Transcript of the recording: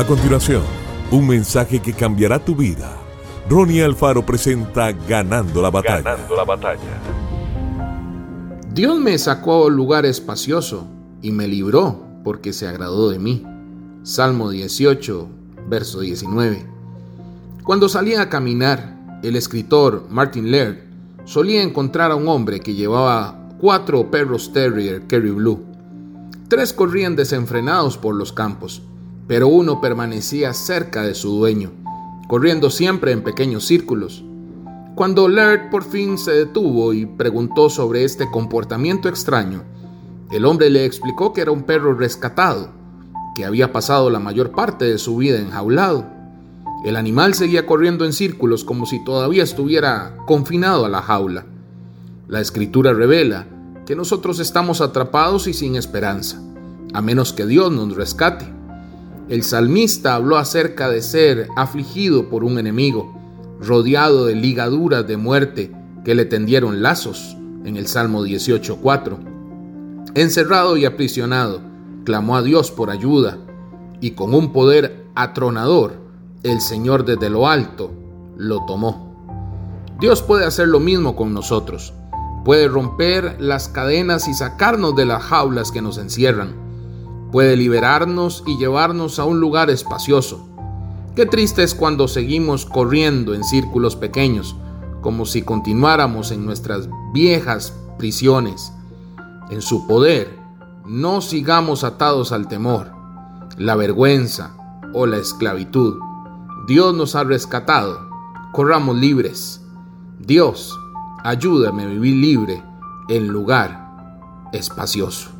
A continuación, un mensaje que cambiará tu vida. Ronnie Alfaro presenta Ganando la batalla. Ganando la batalla. Dios me sacó a un lugar espacioso y me libró porque se agradó de mí. Salmo 18, verso 19. Cuando salía a caminar, el escritor Martin Laird solía encontrar a un hombre que llevaba cuatro perros terrier Kerry Blue. Tres corrían desenfrenados por los campos pero uno permanecía cerca de su dueño, corriendo siempre en pequeños círculos. Cuando Laird por fin se detuvo y preguntó sobre este comportamiento extraño, el hombre le explicó que era un perro rescatado, que había pasado la mayor parte de su vida enjaulado. El animal seguía corriendo en círculos como si todavía estuviera confinado a la jaula. La escritura revela que nosotros estamos atrapados y sin esperanza, a menos que Dios nos rescate. El salmista habló acerca de ser afligido por un enemigo, rodeado de ligaduras de muerte que le tendieron lazos, en el Salmo 18.4. Encerrado y aprisionado, clamó a Dios por ayuda, y con un poder atronador, el Señor desde lo alto lo tomó. Dios puede hacer lo mismo con nosotros. Puede romper las cadenas y sacarnos de las jaulas que nos encierran puede liberarnos y llevarnos a un lugar espacioso. Qué triste es cuando seguimos corriendo en círculos pequeños, como si continuáramos en nuestras viejas prisiones. En su poder, no sigamos atados al temor, la vergüenza o la esclavitud. Dios nos ha rescatado, corramos libres. Dios, ayúdame a vivir libre en lugar espacioso.